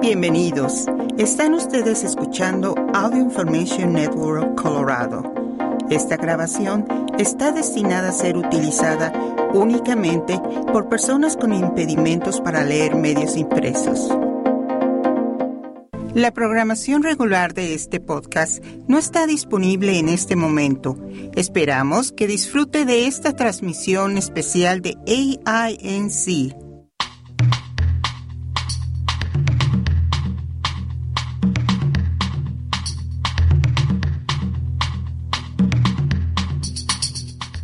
Bienvenidos. Están ustedes escuchando Audio Information Network Colorado. Esta grabación está destinada a ser utilizada únicamente por personas con impedimentos para leer medios impresos. La programación regular de este podcast no está disponible en este momento. Esperamos que disfrute de esta transmisión especial de AINC.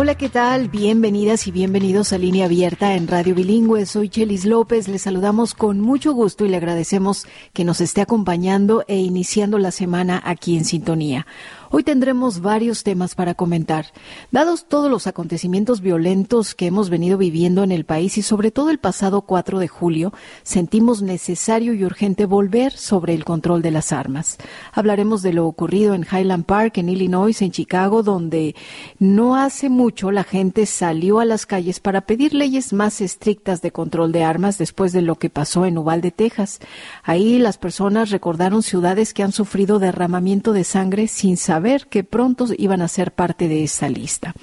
Hola, ¿qué tal? Bienvenidas y bienvenidos a Línea Abierta en Radio Bilingüe. Soy Chelis López. Les saludamos con mucho gusto y le agradecemos que nos esté acompañando e iniciando la semana aquí en sintonía. Hoy tendremos varios temas para comentar. Dados todos los acontecimientos violentos que hemos venido viviendo en el país y sobre todo el pasado 4 de julio, sentimos necesario y urgente volver sobre el control de las armas. Hablaremos de lo ocurrido en Highland Park, en Illinois, en Chicago, donde no hace mucho la gente salió a las calles para pedir leyes más estrictas de control de armas después de lo que pasó en Uvalde, Texas. Ahí las personas recordaron ciudades que han sufrido derramamiento de sangre sin saber ver que pronto iban a ser parte de esa lista.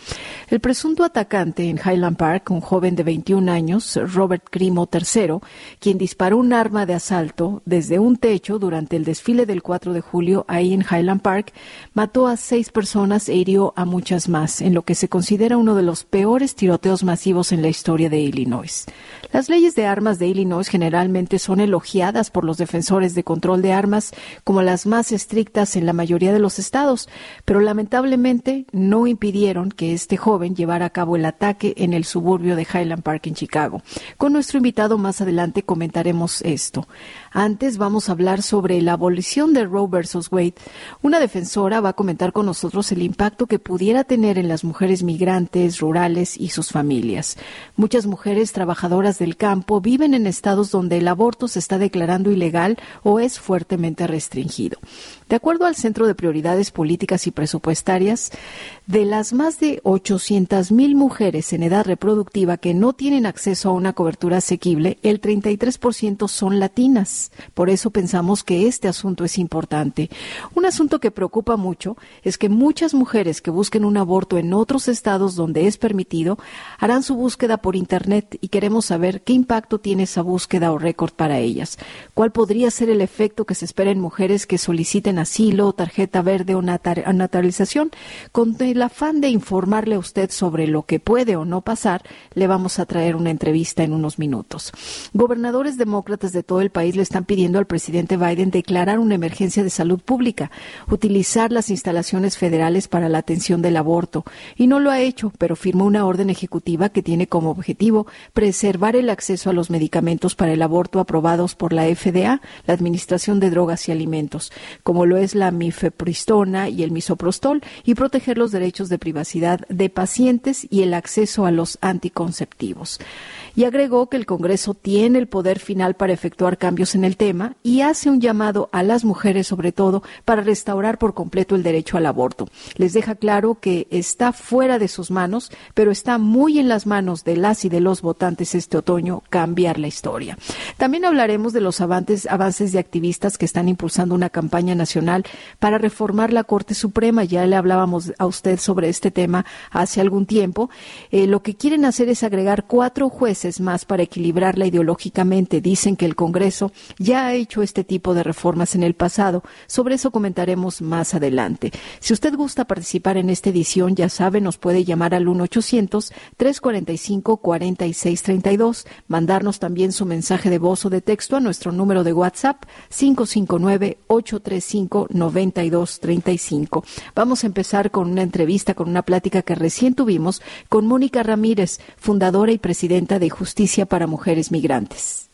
El presunto atacante en Highland Park, un joven de 21 años, Robert Grimo III, quien disparó un arma de asalto desde un techo durante el desfile del 4 de julio ahí en Highland Park, mató a seis personas e hirió a muchas más, en lo que se considera uno de los peores tiroteos masivos en la historia de Illinois. Las leyes de armas de Illinois generalmente son elogiadas por los defensores de control de armas como las más estrictas en la mayoría de los estados, pero lamentablemente no impidieron que este joven llevara a cabo el ataque en el suburbio de Highland Park en Chicago. Con nuestro invitado más adelante comentaremos esto. Antes vamos a hablar sobre la abolición de Roe versus Wade. Una defensora va a comentar con nosotros el impacto que pudiera tener en las mujeres migrantes, rurales y sus familias. Muchas mujeres trabajadoras del campo viven en estados donde el aborto se está declarando ilegal o es fuertemente restringido. De acuerdo al Centro de Prioridades Políticas y Presupuestarias, de las más de 800 mil mujeres en edad reproductiva que no tienen acceso a una cobertura asequible, el 33% son latinas. Por eso pensamos que este asunto es importante. Un asunto que preocupa mucho es que muchas mujeres que busquen un aborto en otros estados donde es permitido harán su búsqueda por Internet y queremos saber qué impacto tiene esa búsqueda o récord para ellas. ¿Cuál podría ser el efecto que se espera en mujeres que soliciten asilo, tarjeta verde o naturalización, con el afán de informarle a usted sobre lo que puede o no pasar, le vamos a traer una entrevista en unos minutos. Gobernadores demócratas de todo el país le pidiendo al presidente Biden declarar una emergencia de salud pública, utilizar las instalaciones federales para la atención del aborto, y no lo ha hecho, pero firmó una orden ejecutiva que tiene como objetivo preservar el acceso a los medicamentos para el aborto aprobados por la FDA, la Administración de Drogas y Alimentos, como lo es la mifepristona y el misoprostol, y proteger los derechos de privacidad de pacientes y el acceso a los anticonceptivos y agregó que el Congreso tiene el poder final para efectuar cambios en el tema y hace un llamado a las mujeres, sobre todo, para restaurar por completo el derecho al aborto. Les deja claro que está fuera de sus manos, pero está muy en las manos de las y de los votantes este otoño cambiar la historia. También hablaremos de los avances, avances de activistas que están impulsando una campaña nacional para reformar la Corte Suprema. Ya le hablábamos a usted sobre este tema hace algún tiempo. Eh, lo que quieren hacer es agregar cuatro jueces más para equilibrarla ideológicamente. Dicen que el Congreso ya ha hecho este tipo de reformas en el pasado. Sobre eso comentaremos más adelante. Si usted gusta participar en esta edición, ya sabe, nos puede llamar al 1-800-345-4632, mandarnos también su mensaje de voz o de texto a nuestro número de WhatsApp 559-835-9235. Vamos a empezar con una entrevista, con una plática que recién tuvimos con Mónica Ramírez, fundadora y presidenta de Justicia para Mujeres Migrantes.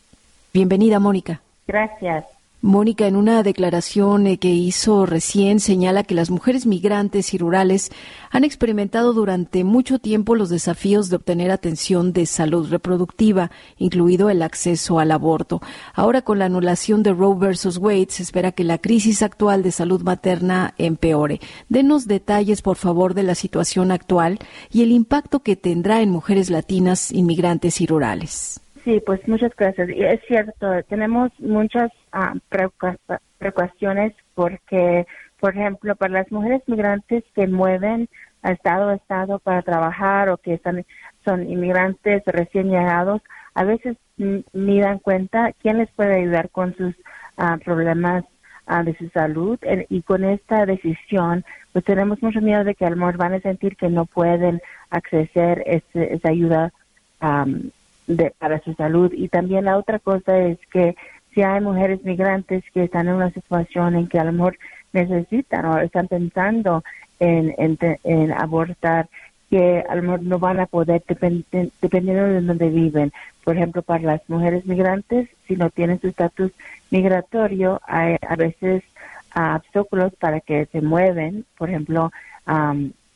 Bienvenida, Mónica. Gracias. Mónica, en una declaración eh, que hizo recién, señala que las mujeres migrantes y rurales han experimentado durante mucho tiempo los desafíos de obtener atención de salud reproductiva, incluido el acceso al aborto. Ahora, con la anulación de Roe versus Wade, se espera que la crisis actual de salud materna empeore. Denos detalles, por favor, de la situación actual y el impacto que tendrá en mujeres latinas, inmigrantes y rurales. Sí, pues muchas gracias. Y es cierto, tenemos muchas uh, precauciones porque, por ejemplo, para las mujeres migrantes que mueven a estado a estado para trabajar o que están, son inmigrantes recién llegados, a veces ni dan cuenta quién les puede ayudar con sus ah, problemas ah, de su salud y con esta decisión pues tenemos mucho miedo de que al lo van a sentir que no pueden acceder a esa ayuda de, para su salud. Y también la otra cosa es que si hay mujeres migrantes que están en una situación en que a lo mejor necesitan o están pensando en, en, abortar, que a lo mejor no van a poder dependiendo de dónde viven. Por ejemplo, para las mujeres migrantes, si no tienen su estatus migratorio, hay a veces obstáculos para que se mueven. Por ejemplo,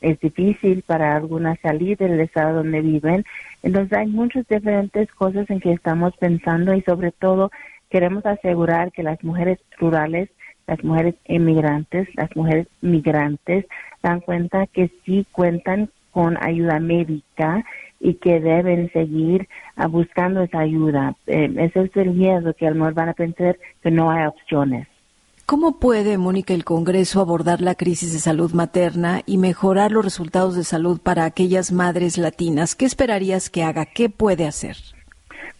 es difícil para algunas salir del estado donde viven. Entonces hay muchas diferentes cosas en que estamos pensando y sobre todo queremos asegurar que las mujeres rurales, las mujeres inmigrantes, las mujeres migrantes dan cuenta que sí cuentan con ayuda médica y que deben seguir ah, buscando esa ayuda. Eh, ese es el miedo que a lo mejor van a pensar que no hay opciones. ¿Cómo puede, Mónica, el Congreso abordar la crisis de salud materna y mejorar los resultados de salud para aquellas madres latinas? ¿Qué esperarías que haga? ¿Qué puede hacer?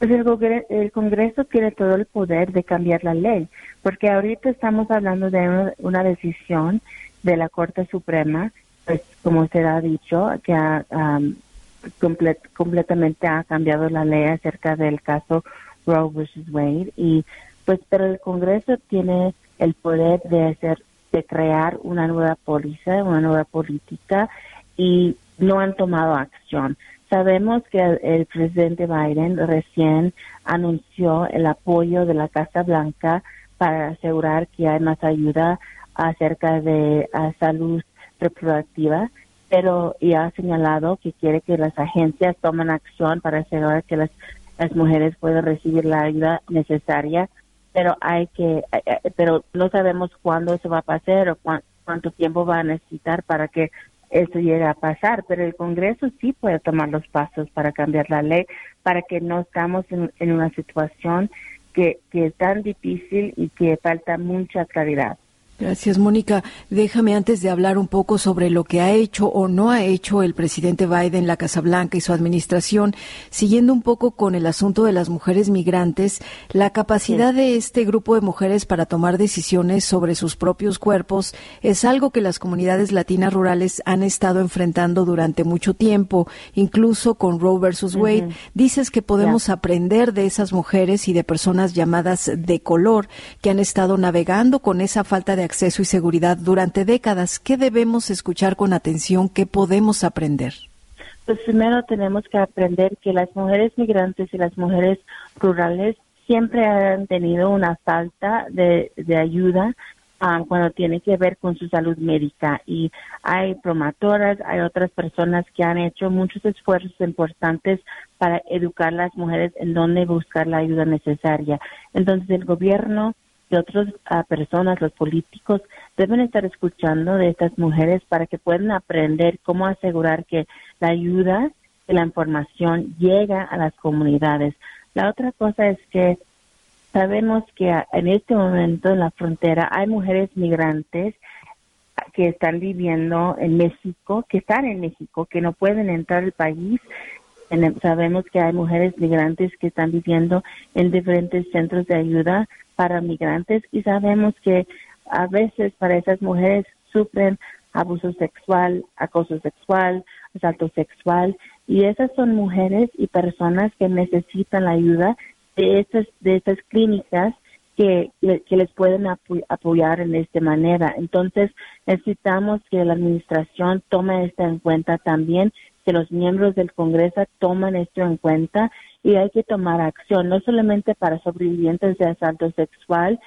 Pues el, Congreso tiene todo el poder de cambiar la ley, porque ahorita estamos hablando de una, decisión de la Corte Suprema, pues como se ha dicho, que ha, completamente ha cambiado la ley acerca del caso Roe versus Wade y pues pero el Congreso tiene el poder de hacer, de crear una nueva póliza, una nueva política y no han tomado acción. Sabemos que el, presidente Biden recién anunció el apoyo de la Casa Blanca para asegurar que hay más ayuda acerca de salud reproductiva, pero ya ha señalado que quiere que las agencias tomen acción para asegurar que las, las mujeres puedan recibir la ayuda necesaria pero hay que, eh, eh, pero no sabemos cuándo eso va a pasar o cuánto tiempo va a necesitar para que eso llegue a pasar, pero el Congreso sí puede tomar los pasos para cambiar la ley, para que no estamos en, en una situación que, que es tan difícil y que falta mucha claridad. Gracias, Mónica. Déjame antes de hablar un poco sobre lo que ha hecho o no ha hecho el presidente Biden, la Casa Blanca y su administración, siguiendo un poco con el asunto de las mujeres migrantes, la capacidad de este grupo de mujeres para tomar decisiones sobre sus propios cuerpos es algo que las comunidades latinas rurales han estado enfrentando durante mucho tiempo, incluso con Roe versus Wade. Dices que podemos aprender de esas mujeres y de personas llamadas de color que han estado navegando con esa falta de acceso y seguridad durante décadas. ¿Qué debemos escuchar con atención? ¿Qué podemos aprender? Pues primero tenemos que aprender que las mujeres migrantes y las mujeres rurales siempre han tenido una falta de, ayuda ah, cuando tiene que ver con su salud médica y hay promotoras, hay otras personas que han hecho muchos esfuerzos importantes para educar a las mujeres en dónde buscar la ayuda necesaria. Entonces el gobierno y otras ah, personas, los políticos, deben estar escuchando de estas mujeres para que puedan aprender cómo asegurar que la ayuda y la información llega a las comunidades. La otra cosa es que sabemos que en este momento en la frontera hay mujeres migrantes que están viviendo en México, que están en México, que no pueden entrar al país. Sabemos que hay mujeres migrantes que están viviendo en diferentes centros de ayuda para migrantes y sabemos que a veces para esas mujeres sufren abuso sexual, acoso sexual, asalto sexual y esas son mujeres y personas que necesitan la ayuda de estas de estas clínicas que, que les pueden apoyar en esta manera. Entonces, necesitamos que la administración tome esto en cuenta también, que los miembros del Congreso tomen esto en cuenta y hay que tomar acción, no solamente para sobrevivientes de asalto sexual,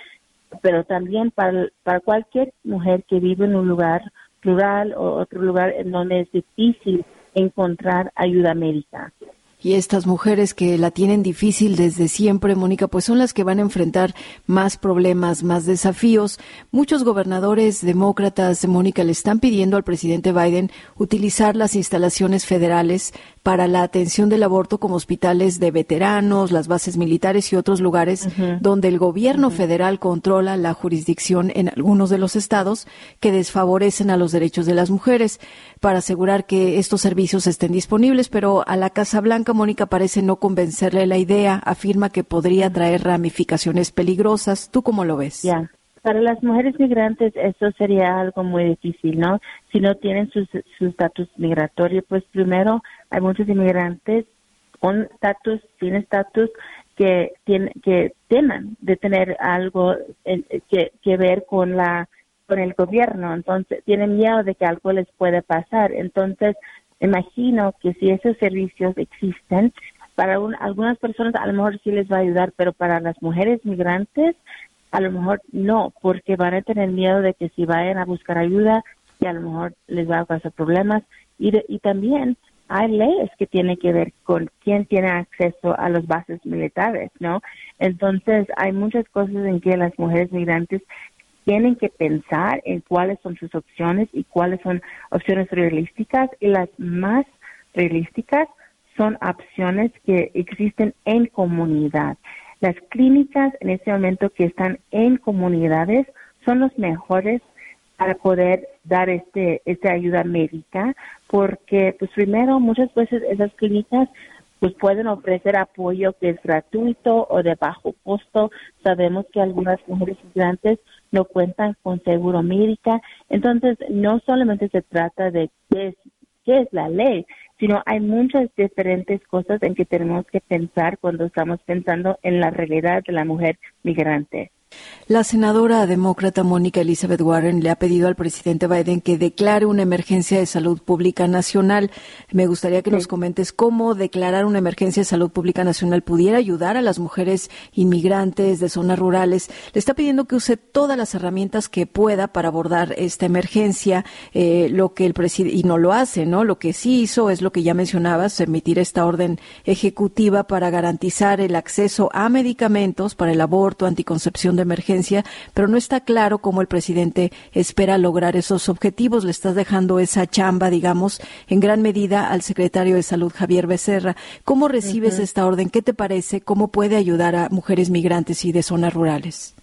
pero también para, para cualquier mujer que vive en un lugar rural o otro lugar en donde es difícil encontrar ayuda médica. Y estas mujeres que la tienen difícil desde siempre, Mónica, pues son las que van a enfrentar más problemas, más desafíos. Muchos gobernadores demócratas, Mónica, le están pidiendo al presidente Biden utilizar las instalaciones federales para la atención del aborto como hospitales de veteranos, las bases militares y otros lugares donde el gobierno federal controla la jurisdicción en algunos de los estados que desfavorecen a los derechos de las mujeres para asegurar que estos servicios estén disponibles, pero a la Casa Blanca Mónica parece no convencerle la idea, afirma que podría traer ramificaciones peligrosas. ¿Tú cómo lo ves? Ya. Para las mujeres migrantes eso sería algo muy difícil, ¿no? Si no tienen su estatus migratorio, pues primero hay muchos inmigrantes con estatus, sin estatus, que, tienen, que teman de tener algo que, que ver con la con el gobierno, entonces tienen miedo de que algo les pueda pasar. Entonces, imagino que si esos servicios existen, para algunas personas a lo mejor sí les va a ayudar, pero para las mujeres migrantes a lo mejor no, porque van a tener miedo de que si vayan a buscar ayuda y a lo mejor les va a causar problemas. Y, y también hay leyes que tienen que ver con quién tiene acceso a las bases militares, ¿no? Entonces, hay muchas cosas en que las mujeres migrantes tienen que pensar en cuáles son sus opciones y cuáles son opciones realísticas y las más realísticas son opciones que existen en comunidad. Las clínicas en este momento que están en comunidades son los mejores para poder dar este esta ayuda médica porque pues primero muchas veces esas clínicas pues pueden ofrecer apoyo que es gratuito o de bajo costo. Sabemos que algunas mujeres migrantes no cuentan con seguro médica. Entonces, no solamente se trata de qué es, qué es la ley, sino hay muchas diferentes cosas en que tenemos que pensar cuando estamos pensando en la realidad de la mujer migrante. La senadora demócrata Mónica Elizabeth Warren le ha pedido al presidente Biden que declare una emergencia de salud pública nacional. Me gustaría que nos comentes cómo declarar una emergencia de salud pública nacional pudiera ayudar a las mujeres inmigrantes de zonas rurales. Le está pidiendo que use todas las herramientas que pueda para abordar esta emergencia. Eh, lo que el presidente y no lo hace, ¿no? Lo que sí hizo es lo que ya mencionabas, emitir esta orden ejecutiva para garantizar el acceso a medicamentos para el aborto, anticoncepción de emergencia, pero no está claro cómo el presidente espera lograr esos objetivos. Le estás dejando esa chamba, digamos, en gran medida al secretario de Salud, Javier Becerra. ¿Cómo recibes esta orden? ¿Qué te parece? ¿Cómo puede ayudar a mujeres migrantes y de zonas rurales?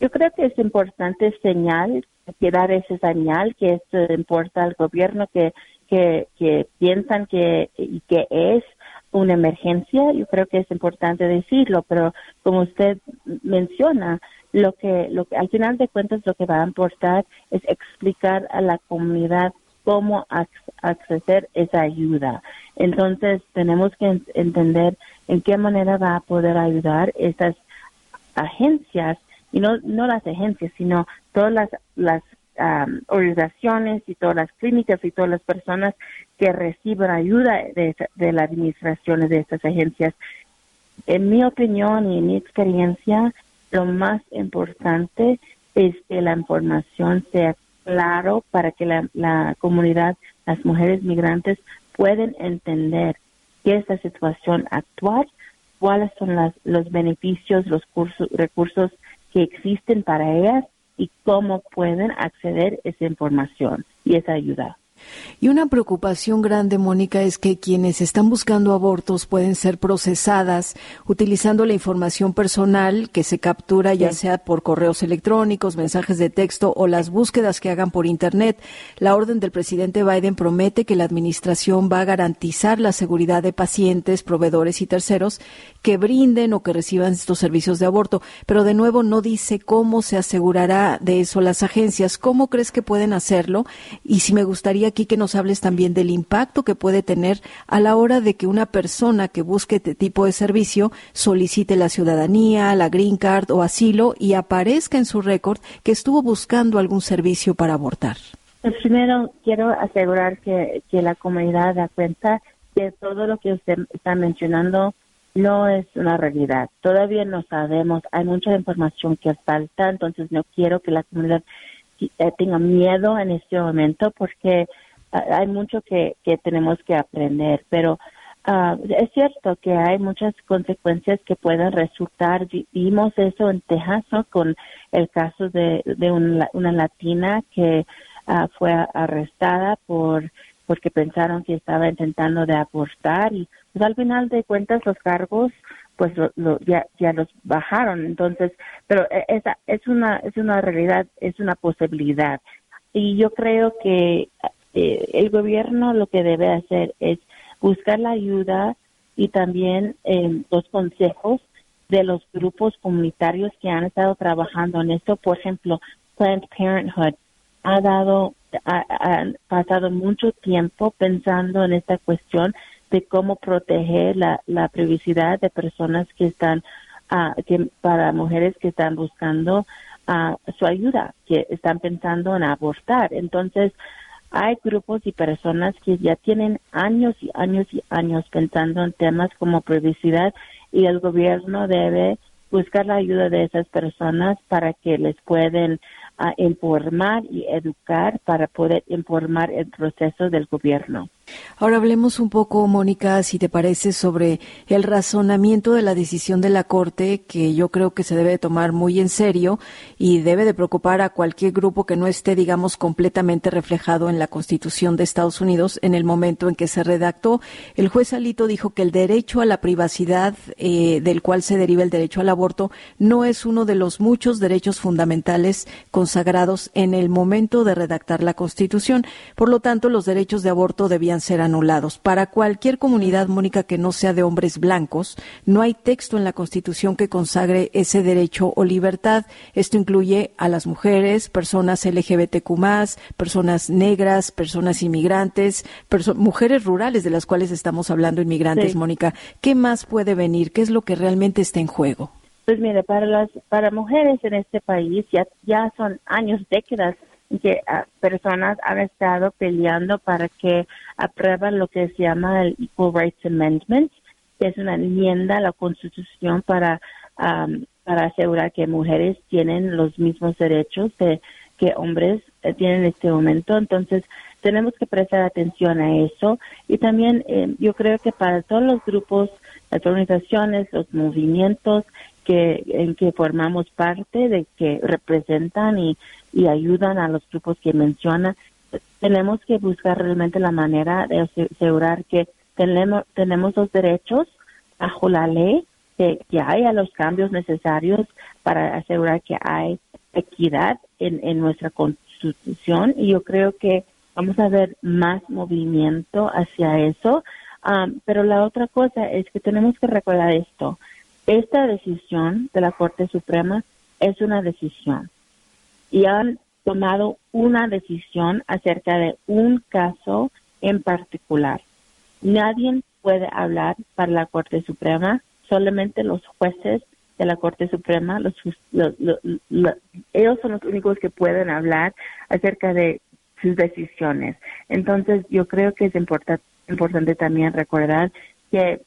Yo creo que es importante señal, que dar esa señal que esto importa al gobierno, que, que, que piensan que, y que es una emergencia, yo creo que es importante decirlo, pero como usted menciona, lo que, lo que al final de cuentas lo que va a importar es explicar a la comunidad cómo acceder esa ayuda. Entonces tenemos que entender en qué manera va a poder ayudar estas agencias y no no las agencias sino todas las las organizaciones y todas las clínicas y todas las personas que reciben ayuda de, de la administración de estas agencias. En mi opinión y en mi experiencia, lo más importante es que la información sea claro para que la, comunidad, las mujeres migrantes pueden entender qué es la situación actual, cuáles son los beneficios, los cursos, recursos que existen para ellas y cómo pueden acceder a esa información y esa ayuda. Y una preocupación grande, Mónica, es que quienes están buscando abortos pueden ser procesadas utilizando la información personal que se captura ya sea por correos electrónicos, mensajes de texto o las búsquedas que hagan por Internet. La orden del presidente Biden promete que la administración va a garantizar la seguridad de pacientes, proveedores y terceros que brinden o que reciban estos servicios de aborto, pero de nuevo no dice cómo se asegurará de eso las agencias. ¿Cómo crees que pueden hacerlo? Y si me gustaría aquí que nos hables también del impacto que puede tener a la hora de que una persona que busque este tipo de servicio solicite la ciudadanía, la green card o asilo y aparezca en su récord que estuvo buscando algún servicio para abortar. Pues primero, quiero asegurar que, que la comunidad da cuenta que todo lo que usted está mencionando no es una realidad. Todavía no sabemos, hay mucha información que falta, entonces no quiero que la comunidad eh, tenga miedo en este momento porque ah, hay mucho que, que tenemos que aprender, pero uh, es cierto que hay muchas consecuencias que pueden resultar. Vimos eso en Texas con el caso de, de una latina que uh, fue arrestada por porque pensaron que estaba intentando de abortar y pues al final de cuentas los cargos pues lo, ya ya los bajaron. Entonces pero e, esa es una es una realidad es una posibilidad. Y yo creo que eh, el gobierno lo que debe hacer es buscar la ayuda y también eh, los consejos de los grupos comunitarios que han estado trabajando en esto. Por ejemplo Planned Parenthood ha dado ha, pasado mucho tiempo pensando en esta cuestión de cómo proteger la, la privacidad de personas que están, uh, que para mujeres que están buscando uh, su ayuda, que están pensando en abortar. Entonces, hay grupos y personas que ya tienen años y años y años pensando en temas como privacidad y el gobierno debe buscar la ayuda de esas personas para que les pueden a informar y educar para poder informar el proceso del gobierno. Ahora hablemos un poco, Mónica, si te parece, sobre el razonamiento de la decisión de la Corte, que yo creo que se debe tomar muy en serio y debe de preocupar a cualquier grupo que no esté, digamos, completamente reflejado en la Constitución de Estados Unidos en el momento en que se redactó. El juez Alito dijo que el derecho a la privacidad, eh, del cual se deriva el derecho al aborto, no es uno de los muchos derechos fundamentales consagrados en el momento de redactar la Constitución. Por lo tanto, los derechos de aborto debían ser anulados. Para cualquier comunidad, Mónica, que no sea de hombres blancos, no hay texto en la Constitución que consagre ese derecho o libertad. Esto incluye a las mujeres, personas LGBTQ, personas negras, personas inmigrantes, mujeres rurales de las cuales estamos hablando, inmigrantes, Mónica. ¿Qué más puede venir? ¿Qué es lo que realmente está en juego? Pues mire, para las para mujeres en este país ya ya son años, décadas que ah, personas han estado peleando para que aprueban lo que se llama el Equal Rights Amendment, que es una enmienda a la Constitución para, para asegurar que mujeres tienen los mismos derechos de, que hombres eh, tienen en este momento. Entonces, tenemos que prestar atención a eso. Y también eh, yo creo que para todos los grupos, las organizaciones, los movimientos que en que formamos parte, de que representan y y ayudan a los grupos que menciona, tenemos que buscar realmente la manera de asegurar que tenemos, tenemos los derechos bajo la ley, que, que haya los cambios necesarios para asegurar que hay equidad en, en nuestra constitución y yo creo que vamos a ver más movimiento hacia eso. Um, pero la otra cosa es que tenemos que recordar esto. Esta decisión de la Corte Suprema es una decisión y han tomado una decisión acerca de un caso en particular. Nadie puede hablar para la Corte Suprema, solamente los jueces de la Corte Suprema, los, ellos son los únicos que pueden hablar acerca de sus decisiones. Entonces, yo creo que es importante también recordar que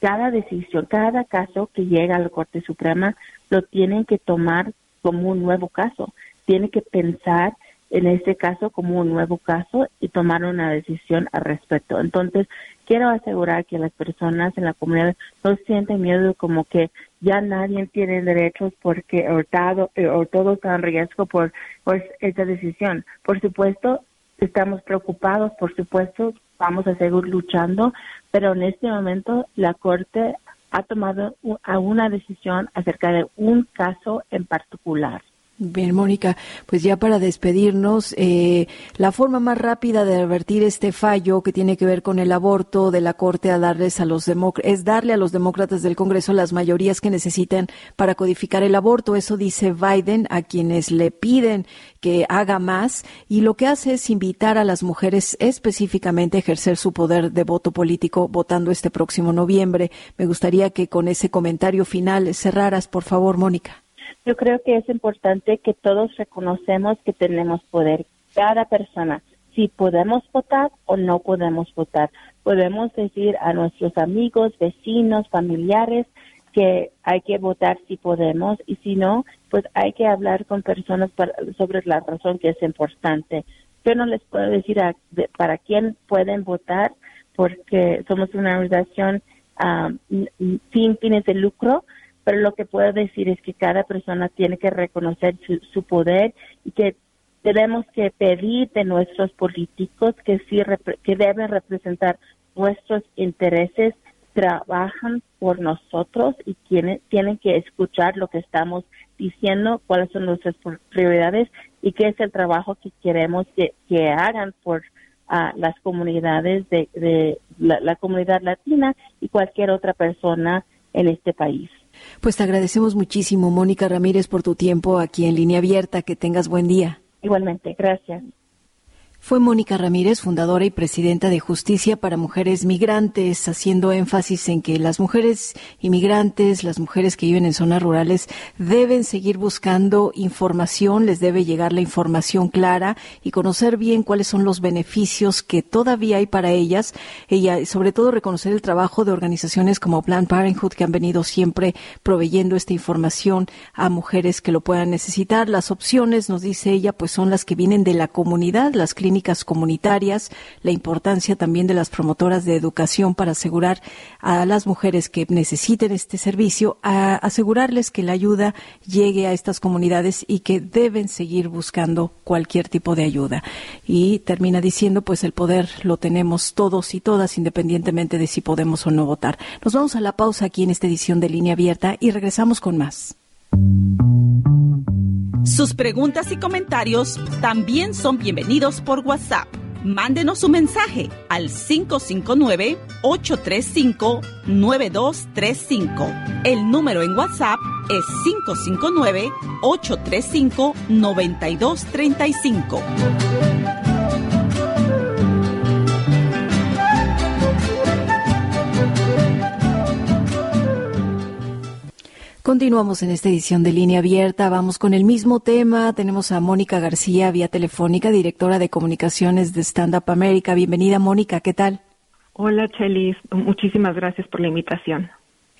cada decisión, cada caso que llega a la Corte Suprema, lo tienen que tomar como un nuevo caso. Tiene que pensar en este caso como un nuevo caso y tomar una decisión al respecto. Entonces, quiero asegurar que las personas en la comunidad no sienten miedo como que ya nadie tiene derechos porque o, eh, o todo está en riesgo por, por esta decisión. Por supuesto, estamos preocupados, por supuesto, vamos a seguir luchando, pero en este momento la Corte ha tomado una decisión acerca de un caso en particular. Bien, Mónica, pues ya para despedirnos, eh, la forma más rápida de revertir este fallo que tiene que ver con el aborto de la Corte a darles a los es darle a los demócratas del Congreso las mayorías que necesitan para codificar el aborto. Eso dice Biden a quienes le piden que haga más y lo que hace es invitar a las mujeres específicamente a ejercer su poder de voto político votando este próximo noviembre. Me gustaría que con ese comentario final cerraras, por favor, Mónica. Yo creo que es importante que todos reconocemos que tenemos poder, cada persona, si podemos votar o no podemos votar. podemos decir a nuestros amigos, vecinos, familiares que hay que votar si podemos y si no, pues hay que hablar con personas sobre la razón que es importante. Yo no les puedo decir para quién pueden votar porque somos una organización sin fines de lucro, pero lo que puedo decir es que cada persona tiene que reconocer su, poder y que tenemos que pedir de nuestros políticos que sí que deben representar nuestros intereses, trabajan por nosotros y tienen, tienen que escuchar lo que estamos diciendo, cuáles son nuestras prioridades y qué es el trabajo que queremos que, que hagan por a las comunidades de, la, comunidad latina y cualquier otra persona en este país. Pues te agradecemos muchísimo, Mónica Ramírez, por tu tiempo aquí en línea abierta. Que tengas buen día. Igualmente, gracias. Fue Mónica Ramírez, fundadora y presidenta de Justicia para Mujeres Migrantes, haciendo énfasis en que las mujeres inmigrantes, las mujeres que viven en zonas rurales, deben seguir buscando información, les debe llegar la información clara y conocer bien cuáles son los beneficios que todavía hay para ellas. Ella, sobre todo, reconocer el trabajo de organizaciones como Planned Parenthood, que han venido siempre proveyendo esta información a mujeres que lo puedan necesitar. Las opciones, nos dice ella, pues son las que vienen de la comunidad, las clínicas comunitarias, la importancia también de las promotoras de educación para asegurar a las mujeres que necesiten este servicio, asegurarles que la ayuda llegue a estas comunidades y que deben seguir buscando cualquier tipo de ayuda. Y termina diciendo, pues el poder lo tenemos todos y todas, independientemente de si podemos o no votar. Nos vamos a la pausa aquí en esta edición de Línea Abierta y regresamos con más. Sus preguntas y comentarios también son bienvenidos por WhatsApp. Mándenos un mensaje al 559-835-9235. El número en WhatsApp es 559-835-9235. Continuamos en esta edición de Línea Abierta. Vamos con el mismo tema. Tenemos a Mónica García vía telefónica, directora de comunicaciones de Stand Up America. Bienvenida, Mónica. ¿Qué tal? Hola, Chelis. Muchísimas gracias por la invitación.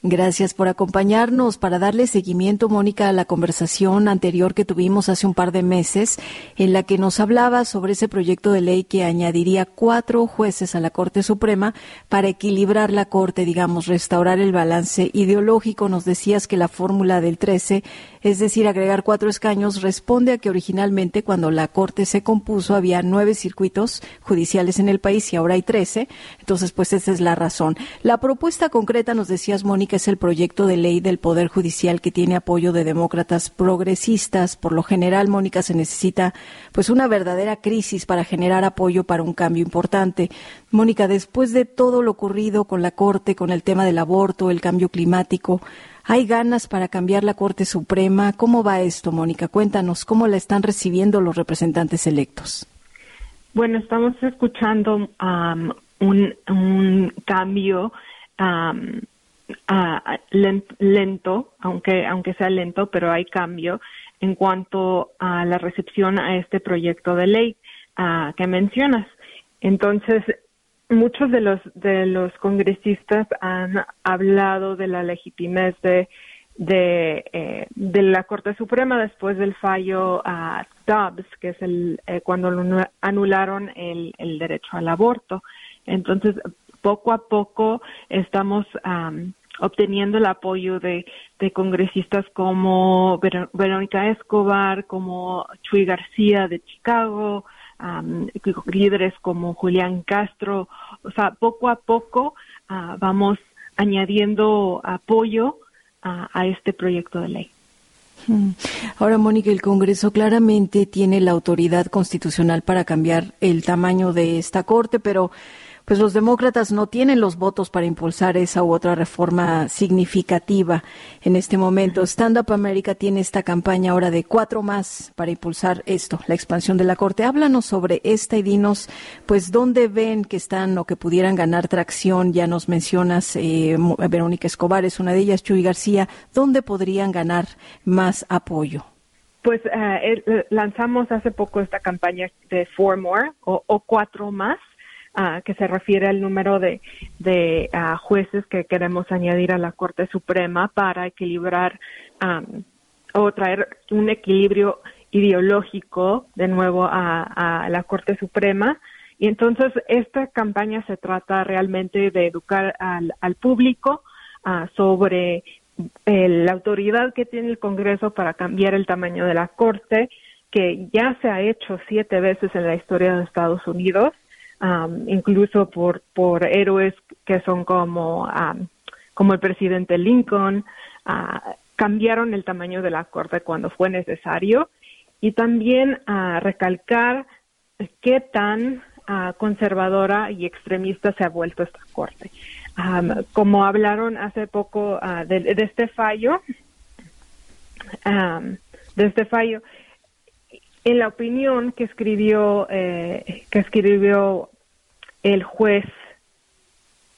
Gracias por acompañarnos para darle seguimiento, Mónica, a la conversación anterior que tuvimos hace un par de meses, en la que nos hablaba sobre ese proyecto de ley que añadiría cuatro jueces a la Corte Suprema para equilibrar la Corte, digamos, restaurar el balance ideológico. Nos decías que la fórmula del 13 es decir, agregar cuatro escaños, responde a que originalmente cuando la Corte se compuso había nueve circuitos judiciales en el país y ahora hay trece. Entonces, pues esa es la razón. La propuesta concreta, nos decías, Mónica, es el proyecto de ley del Poder Judicial que tiene apoyo de demócratas progresistas. Por lo general, Mónica, se necesita pues una verdadera crisis para generar apoyo para un cambio importante. Mónica, después de todo lo ocurrido con la Corte, con el tema del aborto, el cambio climático, ¿Hay ganas para cambiar la Corte Suprema? ¿Cómo va esto, Mónica? Cuéntanos, ¿cómo la están recibiendo los representantes electos? Bueno, estamos escuchando um, un, cambio um, lento, aunque, aunque sea lento, pero hay cambio en cuanto a la recepción a este proyecto de ley uh, que mencionas. Entonces, muchos de los de los congresistas han hablado de la legitimidad de de, eh, de la Corte Suprema después del fallo a Dobbs, que es el eh, cuando anularon el, el derecho al aborto. Entonces, poco a poco estamos obteniendo el apoyo de, congresistas como Verónica Escobar, como Chuy García de Chicago, líderes como Julián Castro, o sea, poco a poco ah, vamos añadiendo apoyo a este proyecto de ley. Hmm. Ahora, Mónica, el Congreso claramente tiene la autoridad constitucional para cambiar el tamaño de esta Corte, pero pues los demócratas no tienen los votos para impulsar esa u otra reforma significativa en este momento. Stand Up America tiene esta campaña ahora de cuatro más para impulsar esto, la expansión de la Corte. Háblanos sobre esta y dinos, pues, dónde ven que están o que pudieran ganar tracción. Ya nos mencionas, eh, Verónica Escobar es una de ellas, Chuy García, ¿dónde podrían ganar más apoyo? Pues eh, lanzamos hace poco esta campaña de Four More o, o Cuatro Más, que se refiere al número de, de jueces que queremos añadir a la Corte Suprema para equilibrar o traer un equilibrio ideológico de nuevo a, la Corte Suprema. Y entonces esta campaña se trata realmente de educar al, público sobre la autoridad que tiene el Congreso para cambiar el tamaño de la Corte, que ya se ha hecho siete veces en la historia de Estados Unidos, incluso por, por héroes que son como, como el presidente Lincoln, uh, cambiaron el tamaño de la Corte cuando fue necesario y también a recalcar qué tan conservadora y extremista se ha vuelto esta Corte. como hablaron hace poco de, este fallo, de este fallo, en la opinión que escribió eh, que escribió el juez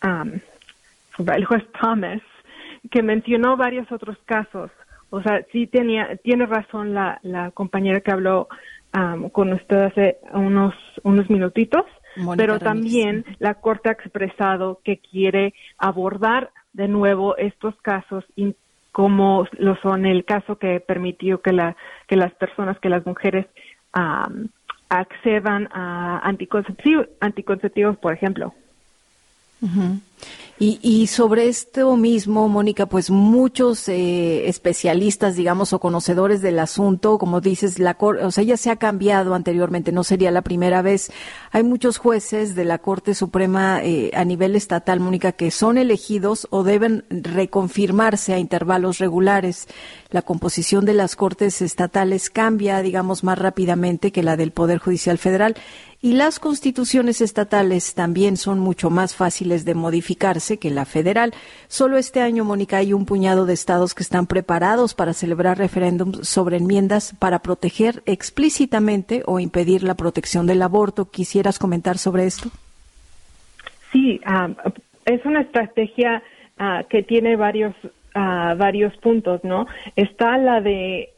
el juez Thomas que mencionó varios otros casos. O sea, sí tenía, tiene razón la, la compañera que habló con usted hace unos, unos minutitos, pero también la Corte ha expresado que quiere abordar de nuevo estos casos como lo son el caso que permitió que, la, que las personas, que las mujeres accedan a anticonceptivos, anticonceptivos, por ejemplo. Y, sobre esto mismo, Mónica, pues muchos eh, especialistas, digamos, o conocedores del asunto, como dices, la o sea, ya se ha cambiado anteriormente, no sería la primera vez. Hay muchos jueces de la Corte Suprema eh, a nivel estatal, Mónica, que son elegidos o deben reconfirmarse a intervalos regulares. La composición de las Cortes estatales cambia, digamos, más rápidamente que la del Poder Judicial Federal y las constituciones estatales también son mucho más fáciles de modificarse que la federal. Solo este año, Mónica, hay un puñado de estados que están preparados para celebrar referéndums sobre enmiendas para proteger explícitamente o impedir la protección del aborto. ¿Quisieras comentar sobre esto? Sí, ah, es una estrategia ah, que tiene varios, ah, varios puntos, ¿no? Está la de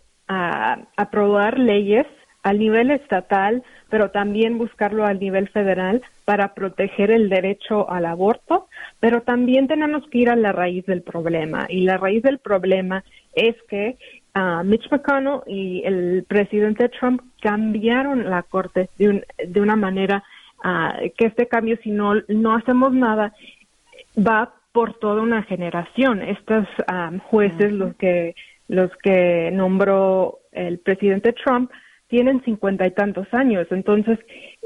aprobar leyes al nivel estatal pero también buscarlo al nivel federal para proteger el derecho al aborto, pero también tenemos que ir a la raíz del problema. Y la raíz del problema es que uh, Mitch McConnell y el presidente Trump cambiaron la corte de, de una manera uh, que este cambio, si no, no hacemos nada, va por toda una generación. Estos um, jueces, los que los que nombró el presidente Trump, tienen cincuenta y tantos años. Entonces,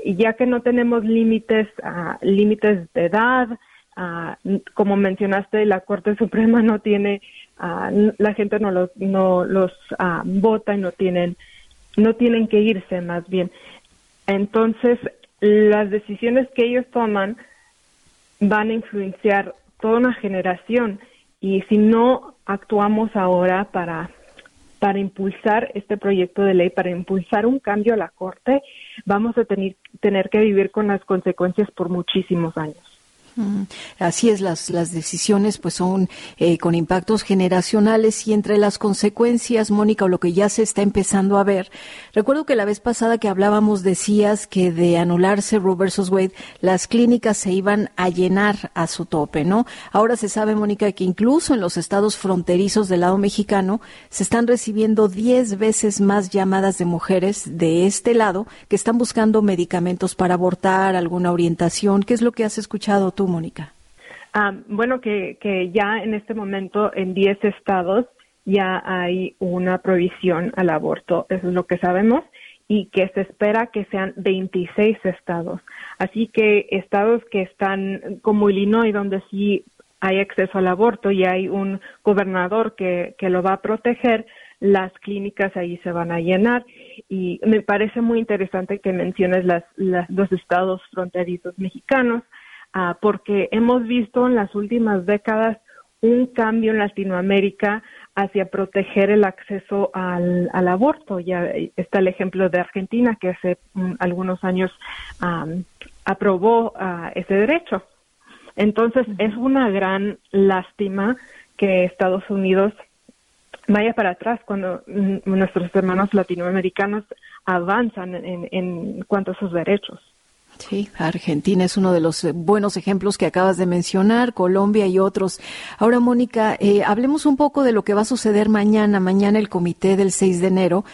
ya que no tenemos límites, uh, límites de edad, uh, como mencionaste, la Corte Suprema no tiene, uh, la gente no los, no los vota y no tienen, no tienen que irse más bien. Entonces, las decisiones que ellos toman van a influenciar toda una generación y si no actuamos ahora para para impulsar este proyecto de ley, para impulsar un cambio a la Corte, vamos a tener, tener que vivir con las consecuencias por muchísimos años. Así es, las, las decisiones pues son eh, con impactos generacionales y entre las consecuencias, Mónica, o lo que ya se está empezando a ver. Recuerdo que la vez pasada que hablábamos decías que de anularse Roe versus Wade, las clínicas se iban a llenar a su tope, ¿no? Ahora se sabe, Mónica, que incluso en los estados fronterizos del lado mexicano se están recibiendo 10 veces más llamadas de mujeres de este lado que están buscando medicamentos para abortar, alguna orientación. ¿Qué es lo que has escuchado tú? Mónica? Ah, bueno, que, que ya en este momento en 10 estados ya hay una prohibición al aborto, eso es lo que sabemos, y que se espera que sean 26 estados. Así que estados que están como Illinois, donde sí hay acceso al aborto y hay un gobernador que, que lo va a proteger, las clínicas ahí se van a llenar. Y me parece muy interesante que menciones las, los estados fronterizos mexicanos, Ah, porque hemos visto en las últimas décadas un cambio en Latinoamérica hacia proteger el acceso al, aborto. Ya está el ejemplo de Argentina, que hace mm, algunos años aprobó ah, ese derecho. Entonces, es una gran lástima que Estados Unidos vaya para atrás cuando mm, nuestros hermanos latinoamericanos avanzan en, en cuanto a sus derechos. Sí, Argentina es uno de los eh, buenos ejemplos que acabas de mencionar, Colombia y otros. Ahora, Mónica, eh, hablemos un poco de lo que va a suceder mañana. Mañana el comité del 6 de enero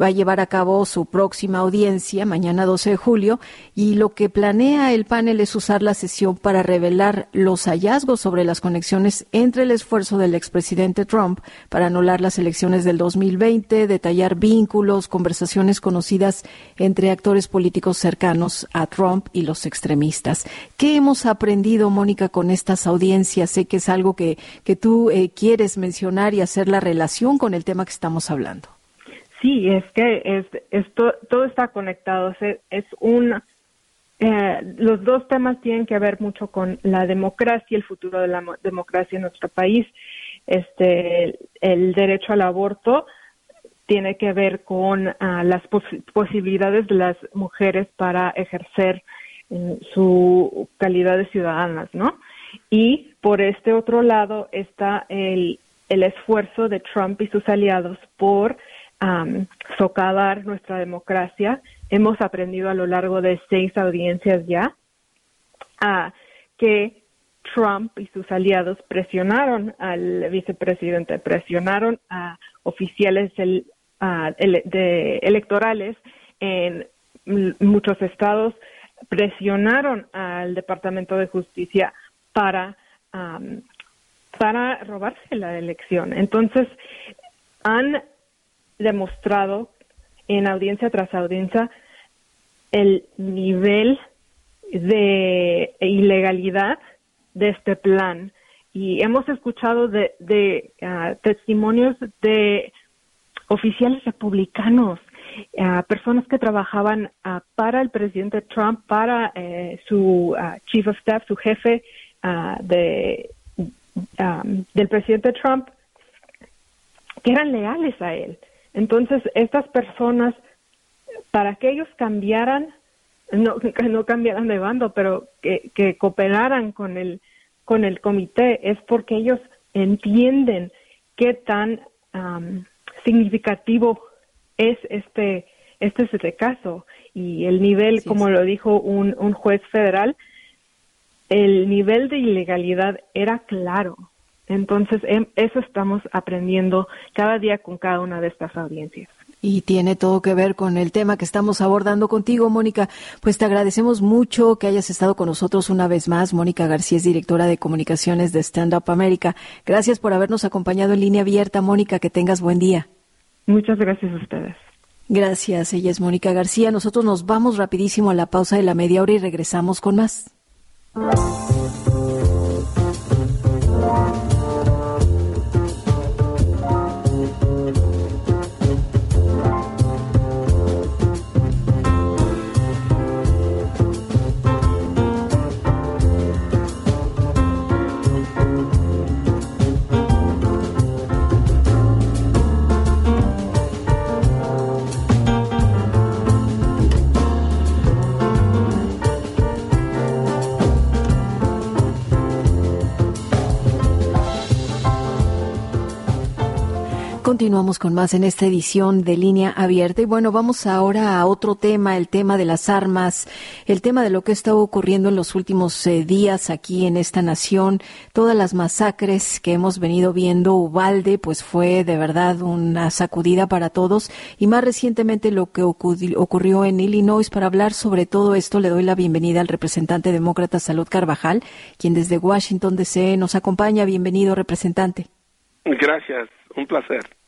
va a llevar a cabo su próxima audiencia mañana 12 de julio y lo que planea el panel es usar la sesión para revelar los hallazgos sobre las conexiones entre el esfuerzo del expresidente Trump para anular las elecciones del 2020, detallar vínculos, conversaciones conocidas entre actores políticos cercanos a Trump y los extremistas. ¿Qué hemos aprendido, Mónica, con estas audiencias? Sé que es algo que, que tú eh, quieres mencionar y hacer la relación con el tema que estamos hablando. Sí, es que es, todo está conectado. Es, un, eh, los dos temas tienen que ver mucho con la democracia, el futuro de la democracia en nuestro país. Este, el derecho al aborto tiene que ver con ah, las posibilidades de las mujeres para ejercer eh, su calidad de ciudadanas, ¿no? Y por este otro lado está el, el esfuerzo de Trump y sus aliados por um, socavar nuestra democracia. Hemos aprendido a lo largo de seis audiencias ya que Trump y sus aliados presionaron al vicepresidente, presionaron a oficiales electorales en muchos estados, presionaron al Departamento de Justicia para para robarse la elección. Entonces, han demostrado en audiencia tras audiencia el nivel de ilegalidad de este plan. Y hemos escuchado de, ah, testimonios de oficiales republicanos, uh, personas que trabajaban ah, para el presidente Trump, para eh, su chief of staff, su jefe de, del presidente Trump, que eran leales a él. Entonces, estas personas, para que ellos cambiaran, no, no cambiaran de bando, pero que, que cooperaran con el, con el comité, es porque ellos entienden qué tan significativo es este, este, este caso y el nivel, como lo dijo un, un juez federal, el nivel de ilegalidad era claro. Entonces, em, eso estamos aprendiendo cada día con cada una de estas audiencias. Y tiene todo que ver con el tema que estamos abordando contigo, Mónica. Pues te agradecemos mucho que hayas estado con nosotros una vez más. Mónica García es directora de comunicaciones de Stand Up America. Gracias por habernos acompañado en línea abierta, Mónica. Que tengas buen día. Muchas gracias a ustedes. Gracias. Ella es Mónica García. Nosotros nos vamos rapidísimo a la pausa de la media hora y regresamos con más. Continuamos con más en esta edición de línea abierta y bueno, vamos ahora a otro tema, el tema de las armas, el tema de lo que está ocurriendo en los últimos eh, días aquí en esta nación, todas las masacres que hemos venido viendo, Ubalde, pues fue de verdad una sacudida para todos y más recientemente lo que ocurrió en Illinois. Para hablar sobre todo esto le doy la bienvenida al representante demócrata Salud Carvajal, quien desde Washington DC nos acompaña. Bienvenido, representante. Gracias, un placer.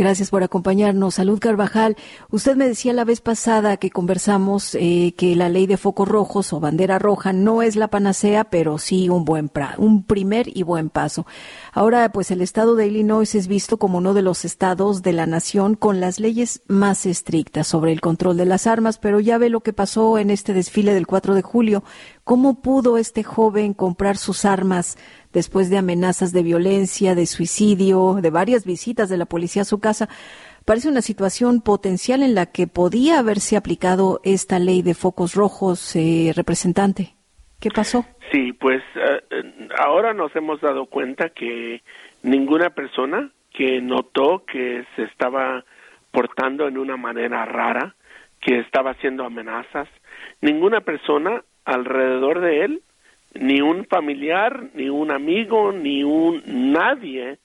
Gracias por acompañarnos. Salud Carvajal. Usted me decía la vez pasada que conversamos eh, que la ley de focos rojos o bandera roja no es la panacea, pero sí un buen un primer y buen paso. Ahora, pues el estado de Illinois es visto como uno de los estados de la nación con las leyes más estrictas sobre el control de las armas, pero ya ve lo que pasó en este desfile del 4 de julio. ¿Cómo pudo este joven comprar sus armas después de amenazas de violencia, de suicidio, de varias visitas de la policía a su casa? Parece una situación potencial en la que podía haberse aplicado esta ley de focos rojos, eh, representante. ¿Qué pasó? Sí, pues eh, ahora nos hemos dado cuenta que ninguna persona que notó que se estaba portando en una manera rara que estaba haciendo amenazas. Ninguna persona alrededor de él, ni un familiar, ni un amigo, ni un nadie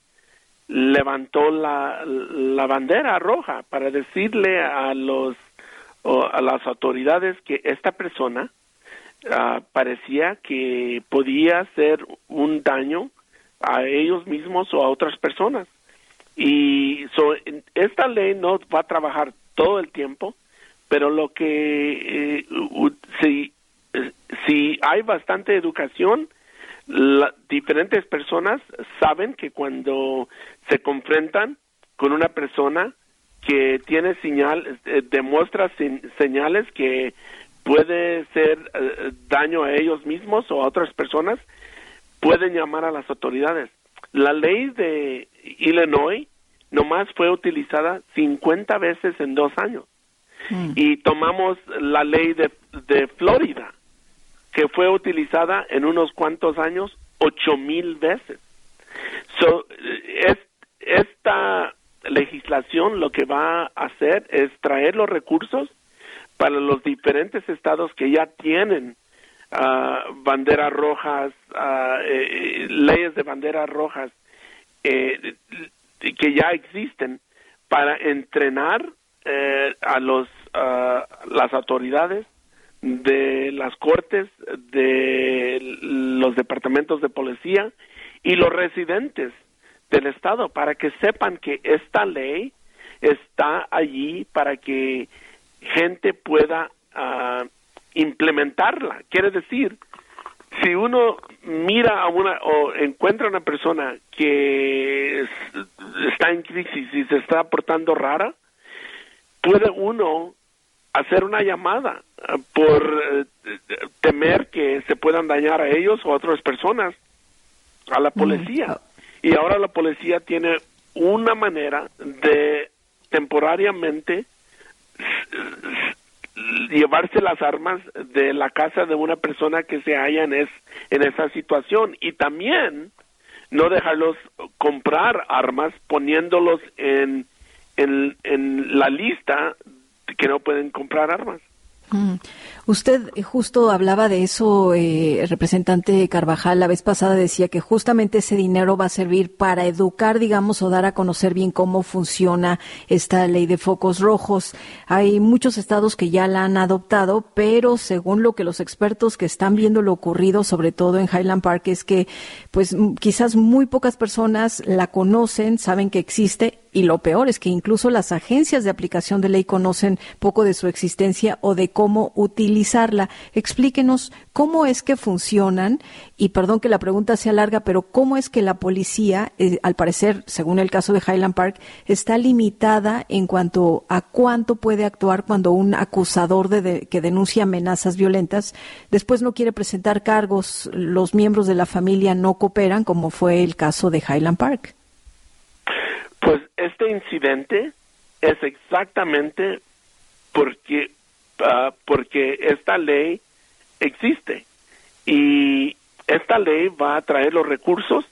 levantó la, la bandera roja para decirle a los a las autoridades que esta persona uh, parecía que podía hacer un daño a ellos mismos o a otras personas. Y so, esta ley no va a trabajar todo el tiempo, pero lo que eh, si, si hay bastante educación, la, diferentes personas saben que cuando se confrontan con una persona que tiene señal, eh, demuestra señales que puede ser eh, daño a ellos mismos o a otras personas, pueden llamar a las autoridades. La ley de Illinois nomás fue utilizada 50 veces en dos años. Mm. Y tomamos la ley de, de Florida, que fue utilizada en unos cuantos años ocho mil veces. So, es, esta legislación lo que va a hacer es traer los recursos para los diferentes estados que ya tienen uh, banderas rojas, uh, leyes de banderas rojas eh, que ya existen para entrenar eh, a los las autoridades de las cortes, de los departamentos de policía y los residentes del estado para que sepan que esta ley está allí para que gente pueda uh, implementarla. Quiere decir, si uno mira a una o encuentra a una persona que está en crisis y se está portando rara, puede uno hacer una llamada uh, por uh, temer que se puedan dañar a ellos o a otras personas a la policía. Y ahora la policía tiene una manera de temporariamente llevarse las armas de la casa de una persona que se halla en, es, en esa situación y también no dejarlos comprar armas poniéndolos en, en, en la lista que no pueden comprar armas. Mm. Usted justo hablaba de eso, eh, representante Carvajal, la vez pasada decía que justamente ese dinero va a servir para educar, digamos, o dar a conocer bien cómo funciona esta ley de focos rojos. Hay muchos estados que ya la han adoptado, pero según lo que los expertos que están viendo lo ocurrido, sobre todo en Highland Park, es que pues quizás muy pocas personas la conocen, saben que existe y lo peor es que incluso las agencias de aplicación de ley conocen poco de su existencia o de cómo utilizarla. Explíquenos cómo es que funcionan y perdón que la pregunta sea larga, pero cómo es que la policía, eh, al parecer, según el caso de Highland Park, está limitada en cuanto a cuánto puede actuar cuando un acusador de, que denuncia amenazas violentas después no quiere presentar cargos, los miembros de la familia no cooperan, como fue el caso de Highland Park. Pues este incidente es exactamente porque, uh, porque esta ley existe y esta ley va a traer los recursos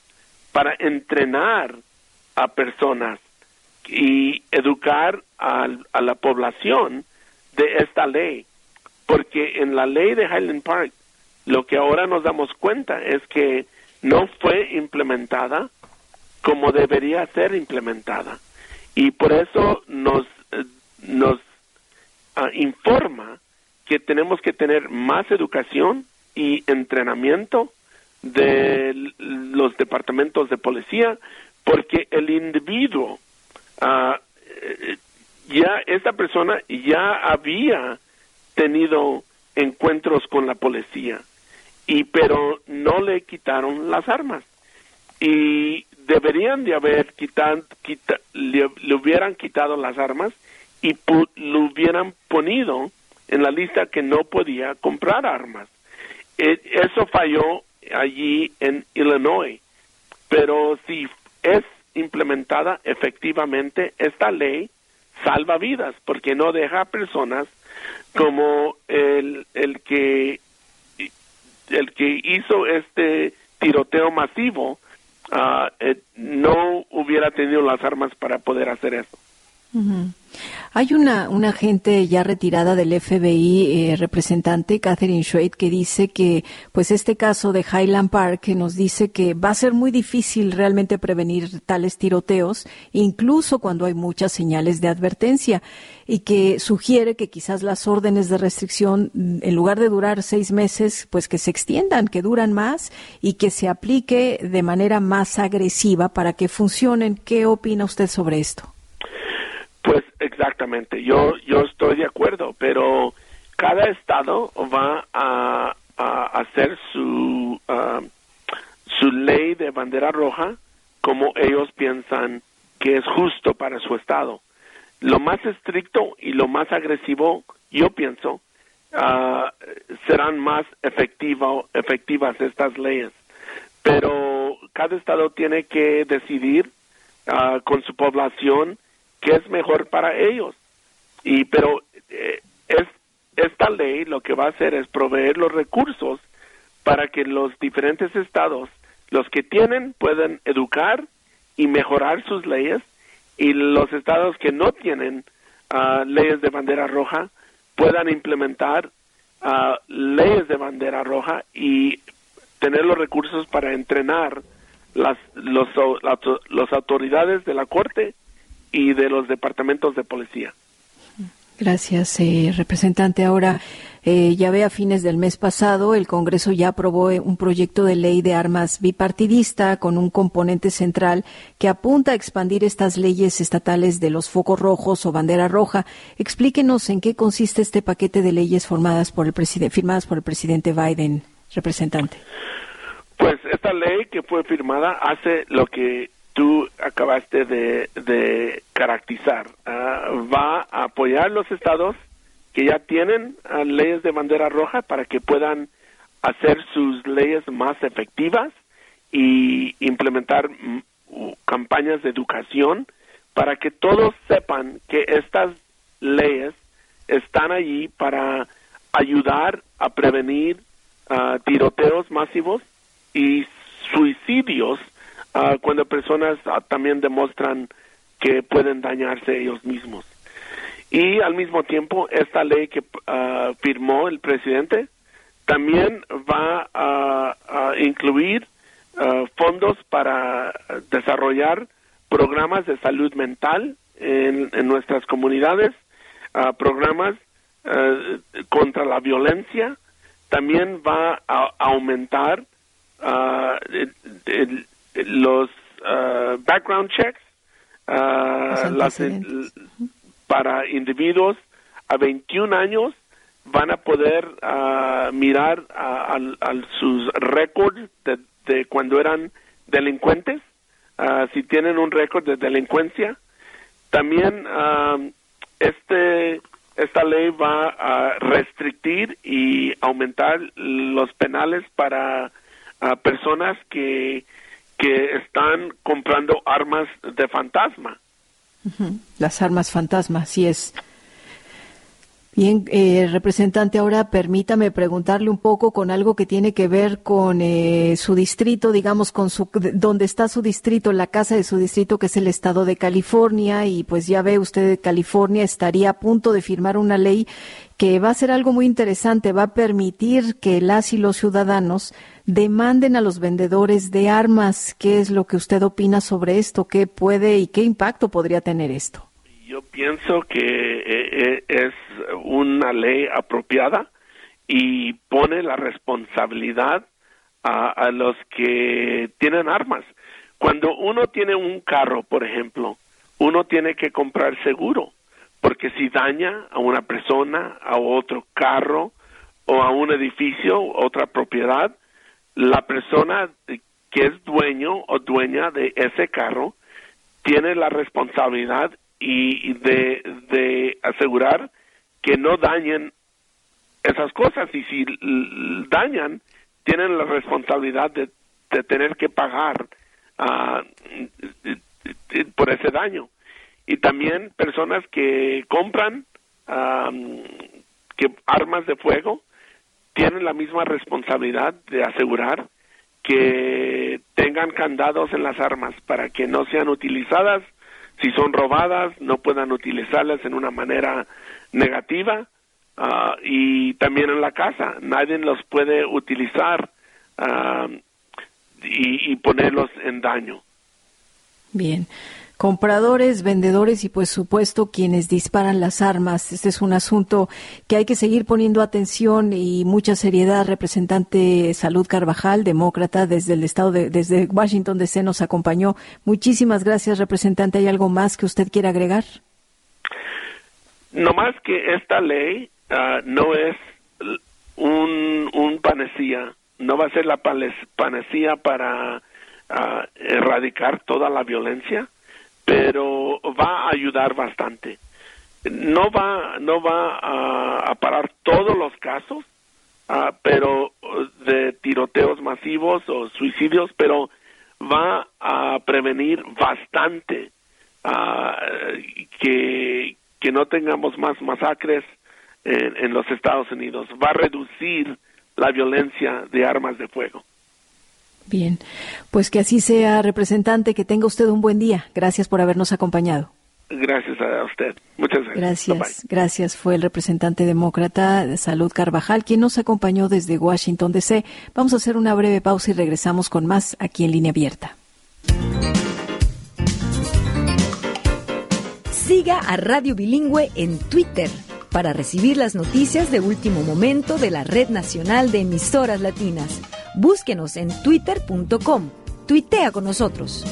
para entrenar a personas y educar a, a la población de esta ley. Porque en la ley de Highland Park, lo que ahora nos damos cuenta es que no fue implementada como debería ser implementada. Y por eso nos, eh, nos ah, informa que tenemos que tener más educación y entrenamiento de los departamentos de policía, porque el individuo, uh, ya esta persona ya había tenido encuentros con la policía, y pero no le quitaron las armas. Y deberían de haber quitado, le, hubieran quitado las armas y lo hubieran ponido en la lista que no podía comprar armas. E, eso falló allí en Illinois, pero si es implementada efectivamente esta ley salva vidas porque no deja a personas como el, el que el que hizo este tiroteo masivo uh, no hubiera tenido las armas para poder hacer eso. Hay una, una agente ya retirada del FBI, eh, representante Catherine Schweit, que dice que, pues, este caso de Highland Park que nos dice que va a ser muy difícil realmente prevenir tales tiroteos, incluso cuando hay muchas señales de advertencia, y que sugiere que quizás las órdenes de restricción, mm, en lugar de durar seis meses, pues que se extiendan, que duran más y que se aplique de manera más agresiva para que funcionen. ¿Qué opina usted sobre esto? Pues exactamente, yo, yo estoy de acuerdo, pero cada estado va a, hacer su, ah, su ley de bandera roja como ellos piensan que es justo para su estado. Lo más estricto y lo más agresivo, yo pienso, uh, serán más efectivo, efectivas estas leyes. Pero cada estado tiene que decidir uh, con su población qué es mejor para ellos. Y pero eh, es esta ley lo que va a hacer es proveer los recursos para que los diferentes estados, los que tienen, puedan educar y mejorar sus leyes y los estados que no tienen uh, leyes de bandera roja puedan implementar uh, leyes de bandera roja y tener los recursos para entrenar las los, las autoridades de la corte y de los departamentos de policía. Gracias, eh, representante. Ahora, eh, ya ve a fines del mes pasado, el Congreso ya aprobó eh, un proyecto de ley de armas bipartidista con un componente central que apunta a expandir estas leyes estatales de los focos rojos o bandera roja. Explíquenos en qué consiste este paquete de leyes formadas por el firmadas por el presidente Biden, representante. Pues esta ley que fue firmada hace lo que tú acabaste de, caracterizar. Ah, va a apoyar los estados que ya tienen ah, leyes de bandera roja para que puedan hacer sus leyes más efectivas y implementar mm, campañas de educación para que todos sepan que estas leyes están allí para ayudar a prevenir ah, tiroteos masivos y suicidios Ah, cuando personas ah, también demuestran que pueden dañarse ellos mismos. Y al mismo tiempo, esta ley que ah, firmó el presidente también va a, incluir fondos para desarrollar programas de salud mental en, nuestras comunidades, programas contra la violencia, también va a aumentar el, los uh, background checks uh, las, para individuos a 21 años van a poder uh, mirar a, sus récords de, cuando eran delincuentes, si tienen un récord de delincuencia. También um, este esta ley va a restringir y aumentar los penales para personas que que están comprando armas de fantasma. Las armas fantasma, sí es. Bien, eh, representante, ahora permítame preguntarle un poco con algo que tiene que ver con eh, su distrito, digamos, con su, donde está su distrito, la casa de su distrito, que es el estado de California, y pues ya ve usted, California estaría a punto de firmar una ley que va a ser algo muy interesante, va a permitir que las y los ciudadanos demanden a los vendedores de armas. ¿Qué es lo que usted opina sobre esto? ¿Qué puede y qué impacto podría tener esto? Yo pienso que eh, eh, es una ley apropiada y pone la responsabilidad a, los que tienen armas. Cuando uno tiene un carro, por ejemplo, uno tiene que comprar seguro, porque si daña a una persona, a otro carro o a un edificio, otra propiedad, la persona que es dueño o dueña de ese carro tiene la responsabilidad y de, de asegurar que no dañen esas cosas. Y si dañan tienen la responsabilidad de, tener que pagar uh, por ese daño. Y también personas que compran que armas de fuego tienen la misma responsabilidad de asegurar que tengan candados en las armas para que no sean utilizadas si son robadas, no puedan utilizarlas en una manera negativa. Ah, y también en la casa, nadie los puede utilizar ah, y, y ponerlos en daño. Bien compradores, vendedores y pues supuesto quienes disparan las armas. Este es un asunto que hay que seguir poniendo atención y mucha seriedad. Representante Salud Carvajal, demócrata desde el estado de desde Washington DC nos acompañó. Muchísimas gracias, representante. ¿Hay algo más que usted quiera agregar? No más que esta ley uh, no es un, un panacea, no va a ser la panacea para uh, erradicar toda la violencia, pero va a ayudar bastante. No va, no va a, parar todos los casos, uh, pero de tiroteos masivos o suicidios, pero va a prevenir bastante uh, que, que no tengamos más masacres en, en los Estados Unidos. Va a reducir la violencia de armas de fuego. Bien, pues que así sea, representante, que tenga usted un buen día. Gracias por habernos acompañado. Gracias a usted. Muchas gracias. Gracias, gracias. Fue el representante demócrata de Salud Carvajal quien nos acompañó desde Washington DC. Vamos a hacer una breve pausa y regresamos con más aquí en línea abierta. Siga a Radio Bilingüe en Twitter para recibir las noticias de último momento de la Red Nacional de Emisoras Latinas. Búsquenos en twitter.com. Tuitea con nosotros.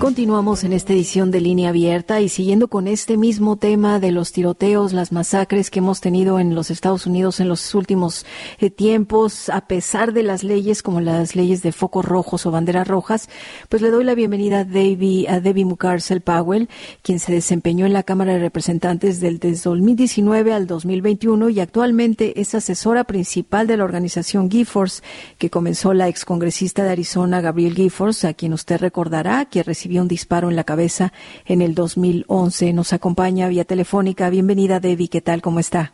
Continuamos en esta edición de línea abierta y siguiendo con este mismo tema de los tiroteos, las masacres que hemos tenido en los Estados Unidos en los últimos eh, tiempos, a pesar de las leyes como las leyes de focos rojos o banderas rojas, pues le doy la bienvenida a Debbie, a Debbie Mucarsel Powell, quien se desempeñó en la Cámara de Representantes del, desde 2019 al 2021 y actualmente es asesora principal de la organización GeForce, que comenzó la excongresista de Arizona, Gabriel GeForce, a quien usted recordará que recibió un disparo en la cabeza en el 2011. Nos acompaña vía telefónica. Bienvenida, Debbie. ¿Qué tal? ¿Cómo está?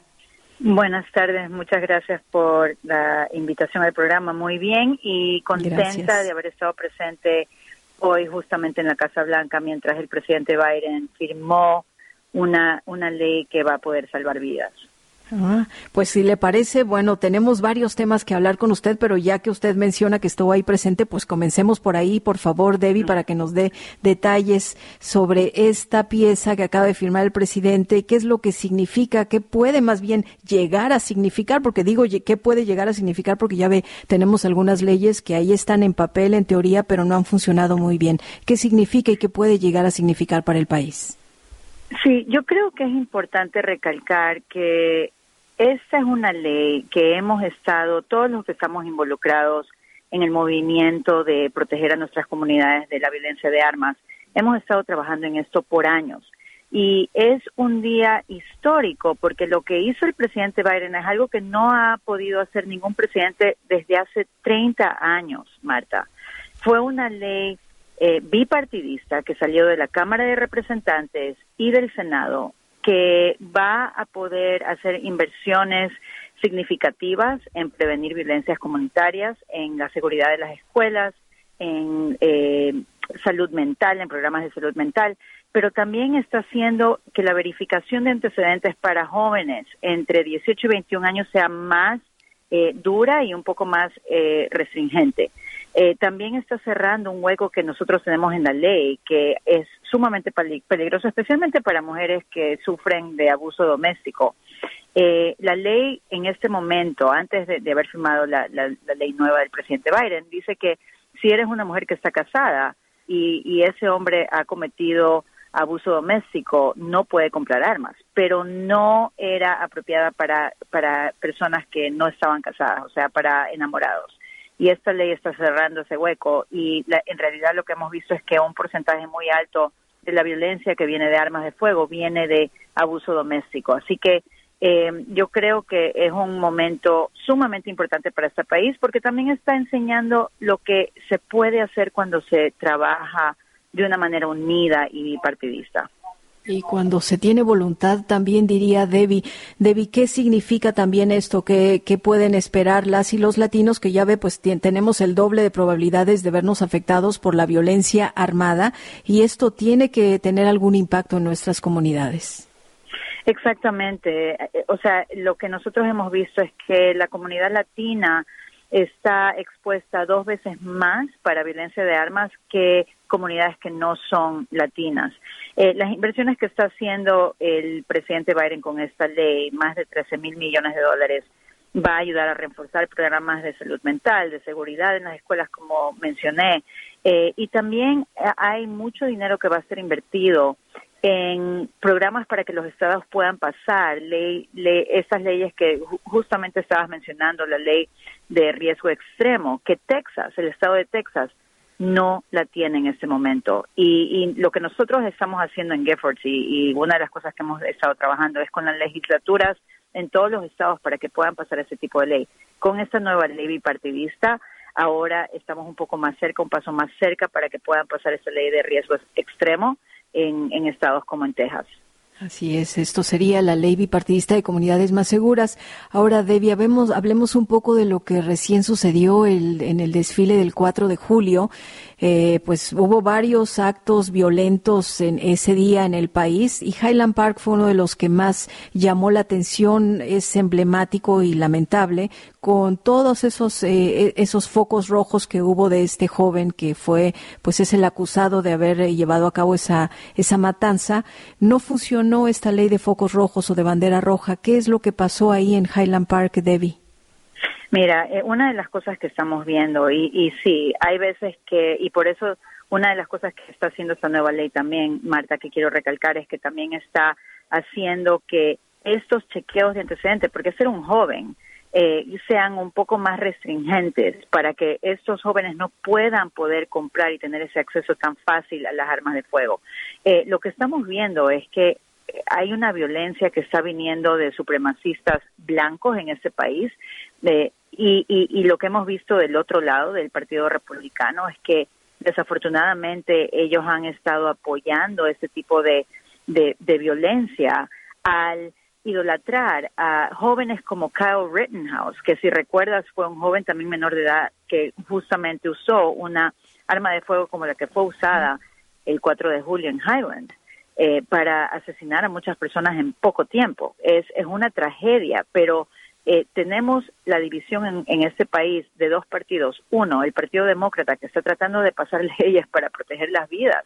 Buenas tardes, muchas gracias por la invitación al programa. Muy bien y contenta de haber estado presente hoy justamente en la Casa Blanca mientras el presidente Biden firmó una, una ley que va a poder salvar vidas. Ah, pues si le parece, bueno, tenemos varios temas que hablar con usted, pero ya que usted menciona que estuvo ahí presente, pues comencemos por ahí, por favor, Debbie, para que nos dé detalles sobre esta pieza que acaba de firmar el presidente, qué es lo que significa, qué puede más bien llegar a significar, porque digo, qué puede llegar a significar, porque ya ve, tenemos algunas leyes que ahí están en papel, en teoría, pero no han funcionado muy bien. ¿Qué significa y qué puede llegar a significar para el país? Sí, yo creo que es importante recalcar que esta es una ley que hemos estado, todos los que estamos involucrados en el movimiento de proteger a nuestras comunidades de la violencia de armas, hemos estado trabajando en esto por años. Y es un día histórico porque lo que hizo el presidente Biden es algo que no ha podido hacer ningún presidente desde hace 30 años, Marta. Fue una ley eh, bipartidista que salió de la Cámara de Representantes y del Senado que va a poder hacer inversiones significativas en prevenir violencias comunitarias, en la seguridad de las escuelas, en eh, salud mental, en programas de salud mental, pero también está haciendo que la verificación de antecedentes para jóvenes entre 18 y 21 años sea más eh, dura y un poco más eh, restringente. Eh, también está cerrando un hueco que nosotros tenemos en la ley, que es sumamente peligroso, especialmente para mujeres que sufren de abuso doméstico. Eh, la ley en este momento, antes de, haber firmado la, ley nueva del presidente Biden, dice que si eres una mujer que está casada y, y ese hombre ha cometido abuso doméstico, no puede comprar armas, pero no era apropiada para, para personas que no estaban casadas, o sea, para enamorados y esta ley está cerrando ese hueco y en realidad lo que hemos visto es que un porcentaje muy alto de la violencia que viene de armas de fuego viene de abuso doméstico. Así que eh, yo creo que es un momento sumamente importante para este país porque también está enseñando lo que se puede hacer cuando se trabaja de una manera unida y bipartidista. Y cuando se tiene voluntad, también diría Debbie, Debbie, ¿qué significa también esto? ¿Qué, pueden esperar las y los latinos que ya ve, pues tenemos el doble de probabilidades de vernos afectados por la violencia armada y esto tiene que tener algún impacto en nuestras comunidades? Exactamente. O sea, lo que nosotros hemos visto es que la comunidad latina está expuesta dos veces más para violencia de armas que comunidades que no son latinas. Eh, las inversiones que está haciendo el presidente Biden con esta ley, más de 13 mil millones de dólares, va a ayudar a reforzar programas de salud mental, de seguridad en las escuelas, como mencioné. Eh, y también hay mucho dinero que va a ser invertido en programas para que los estados puedan pasar ley, esas leyes que justamente estabas mencionando, la ley de riesgo extremo, que Texas, el estado de Texas, no la tiene en este momento. Y, lo que nosotros estamos haciendo en Giffords, y, una de las cosas que hemos estado trabajando es con las legislaturas en todos los estados para que puedan pasar ese tipo de ley. Con esta nueva ley bipartidista, ahora estamos un poco más cerca, un paso más cerca para que puedan pasar esa ley de riesgo extremo en, estados como en Texas. Así es, esto sería la ley bipartidista de comunidades más seguras. Ahora, Debbie, hablemos, un poco de lo que recién sucedió en el desfile del 4 de julio. Eh, pues hubo varios actos violentos en ese día en el país y Highland Park fue uno de los que más llamó la atención, es emblemático y lamentable, con todos esos, eh, esos focos rojos que hubo de este joven que fue, pues es el acusado de haber llevado a cabo esa, esa matanza. No funcionó esta ley de focos rojos o de bandera roja. ¿Qué es lo que pasó ahí en Highland Park, Debbie? Mira, eh, una de las cosas que estamos viendo, y, y sí, hay veces que, y por eso una de las cosas que está haciendo esta nueva ley también, Marta, que quiero recalcar, es que también está haciendo que estos chequeos de antecedentes, porque ser un joven, eh, sean un poco más restringentes para que estos jóvenes no puedan poder comprar y tener ese acceso tan fácil a las armas de fuego. Eh, lo que estamos viendo es que hay una violencia que está viniendo de supremacistas blancos en este país de, y, y, lo que hemos visto del otro lado del Partido Republicano es que desafortunadamente ellos han estado apoyando este tipo de, de, violencia al idolatrar a jóvenes como Kyle Rittenhouse, que si recuerdas fue un joven también menor de edad que justamente usó una arma de fuego como la que fue usada el 4 de julio en Highland. Eh, para asesinar a muchas personas en poco tiempo. Es, es una tragedia, pero eh, tenemos la división en, este país de dos partidos. Uno, el Partido Demócrata, que está tratando de pasar leyes para proteger las vidas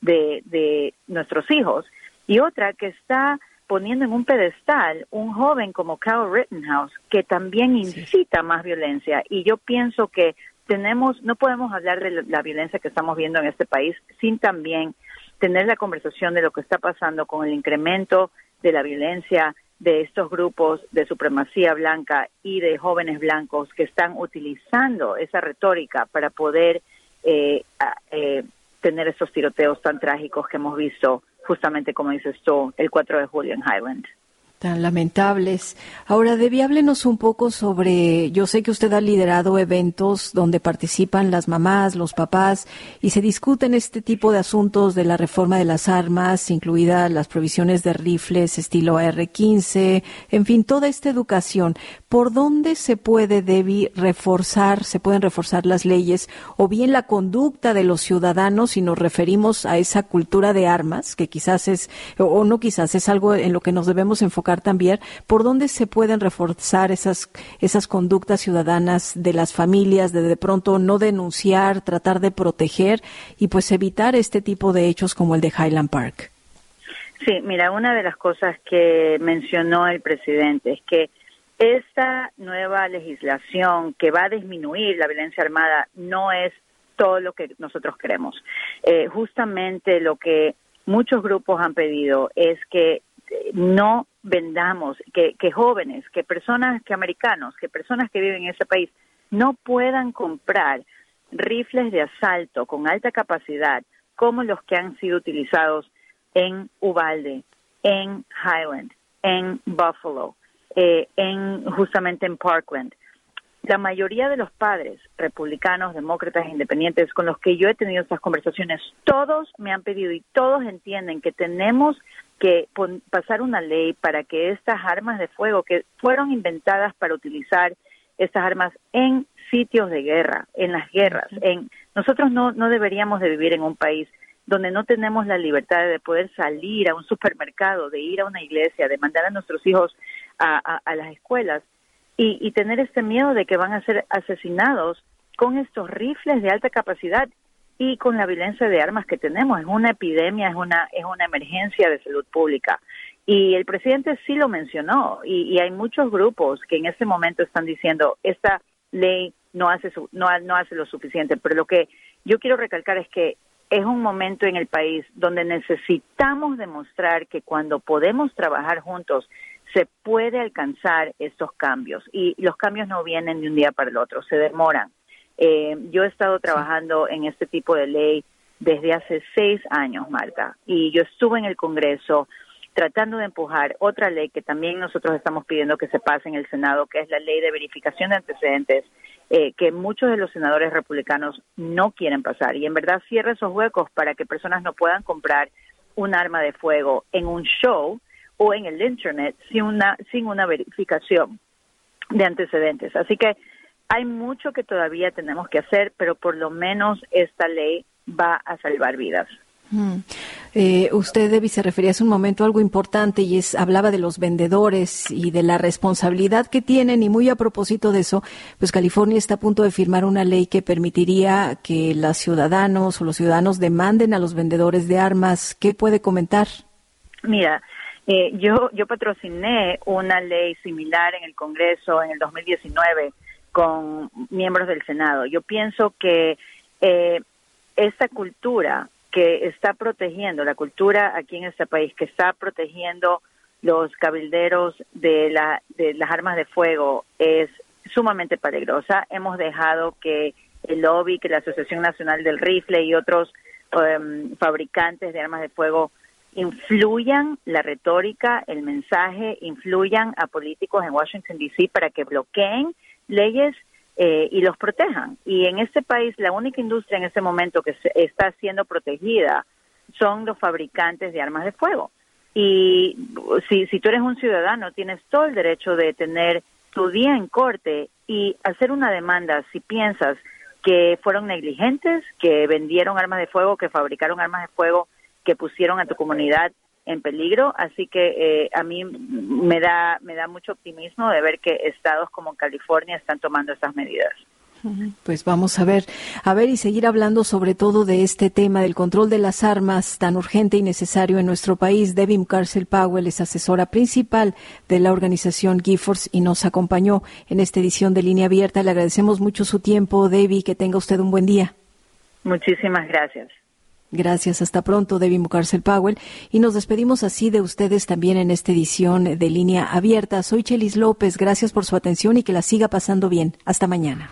de, de nuestros hijos, y otra que está poniendo en un pedestal un joven como Kyle Rittenhouse, que también incita más violencia. Y yo pienso que tenemos, no podemos hablar de la violencia que estamos viendo en este país sin también tener la conversación de lo que está pasando con el incremento de la violencia de estos grupos de supremacía blanca y de jóvenes blancos que están utilizando esa retórica para poder eh, eh, tener esos tiroteos tan trágicos que hemos visto justamente, como dices tú, el 4 de julio en Highland tan lamentables. Ahora, Debbie, háblenos un poco sobre, yo sé que usted ha liderado eventos donde participan las mamás, los papás, y se discuten este tipo de asuntos de la reforma de las armas, incluidas las provisiones de rifles estilo R-15, en fin, toda esta educación. ¿Por dónde se puede, Debbie, reforzar, se pueden reforzar las leyes, o bien la conducta de los ciudadanos si nos referimos a esa cultura de armas, que quizás es, o no quizás, es algo en lo que nos debemos enfocar también por dónde se pueden reforzar esas, esas conductas ciudadanas de las familias, de de pronto no denunciar, tratar de proteger y pues evitar este tipo de hechos como el de Highland Park. Sí, mira, una de las cosas que mencionó el presidente es que esta nueva legislación que va a disminuir la violencia armada no es todo lo que nosotros queremos. Eh, justamente lo que muchos grupos han pedido es que no vendamos, que, jóvenes, que personas, que americanos, que personas que viven en ese país no puedan comprar rifles de asalto con alta capacidad como los que han sido utilizados en Uvalde, en Highland, en Buffalo, eh, en justamente en Parkland. La mayoría de los padres republicanos, demócratas e independientes con los que yo he tenido estas conversaciones, todos me han pedido y todos entienden que tenemos que pasar una ley para que estas armas de fuego que fueron inventadas para utilizar estas armas en sitios de guerra, en las guerras, en nosotros no no deberíamos de vivir en un país donde no tenemos la libertad de poder salir a un supermercado, de ir a una iglesia, de mandar a nuestros hijos a, las escuelas y, y tener este miedo de que van a ser asesinados con estos rifles de alta capacidad y con la violencia de armas que tenemos. Es una epidemia, es una, es una emergencia de salud pública. Y el presidente sí lo mencionó y, hay muchos grupos que en este momento están diciendo esta ley no hace, su, no, no hace lo suficiente. Pero lo que yo quiero recalcar es que es un momento en el país donde necesitamos demostrar que cuando podemos trabajar juntos se puede alcanzar estos cambios. Y los cambios no vienen de un día para el otro, se demoran. Eh, yo he estado trabajando en este tipo de ley desde hace seis años, Marta, y yo estuve en el Congreso tratando de empujar otra ley que también nosotros estamos pidiendo que se pase en el Senado, que es la ley de verificación de antecedentes eh, que muchos de los senadores republicanos no quieren pasar. Y en verdad cierra esos huecos para que personas no puedan comprar un arma de fuego en un show o en el internet sin una sin una verificación de antecedentes. Así que hay mucho que todavía tenemos que hacer, pero por lo menos esta ley va a salvar vidas. Mm. Eh, usted, Debbie, se refería hace un momento a algo importante y es hablaba de los vendedores y de la responsabilidad que tienen y muy a propósito de eso, pues California está a punto de firmar una ley que permitiría que los ciudadanos o los ciudadanos demanden a los vendedores de armas. ¿Qué puede comentar? Mira, eh, yo yo patrociné una ley similar en el Congreso en el 2019 con miembros del Senado. Yo pienso que eh, esta cultura que está protegiendo la cultura aquí en este país, que está protegiendo los cabilderos de, la, de las armas de fuego es sumamente peligrosa. Hemos dejado que el lobby, que la Asociación Nacional del Rifle y otros em, fabricantes de armas de fuego influyan la retórica, el mensaje, influyan a políticos en Washington, D.C. para que bloqueen leyes eh, y los protejan. Y en este país la única industria en este momento que está siendo protegida son los fabricantes de armas de fuego. Y si, si tú eres un ciudadano, tienes todo el derecho de tener tu día en corte y hacer una demanda si piensas que fueron negligentes, que vendieron armas de fuego, que fabricaron armas de fuego, que pusieron a tu comunidad en peligro, así que eh, a mí me da me da mucho optimismo de ver que estados como California están tomando estas medidas. Pues vamos a ver, a ver y seguir hablando sobre todo de este tema del control de las armas tan urgente y necesario en nuestro país. Debbie Carcel Powell es asesora principal de la organización GeForce y nos acompañó en esta edición de Línea Abierta. Le agradecemos mucho su tiempo, Debbie, que tenga usted un buen día. Muchísimas gracias. Gracias, hasta pronto, Debbie Mucarcel Powell. Y nos despedimos así de ustedes también en esta edición de Línea Abierta. Soy Chelis López, gracias por su atención y que la siga pasando bien. Hasta mañana.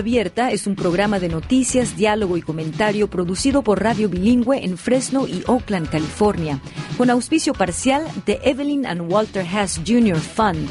Abierta es un programa de noticias, diálogo y comentario producido por Radio Bilingüe en Fresno y Oakland, California, con auspicio parcial de Evelyn and Walter Hess Jr. Fund,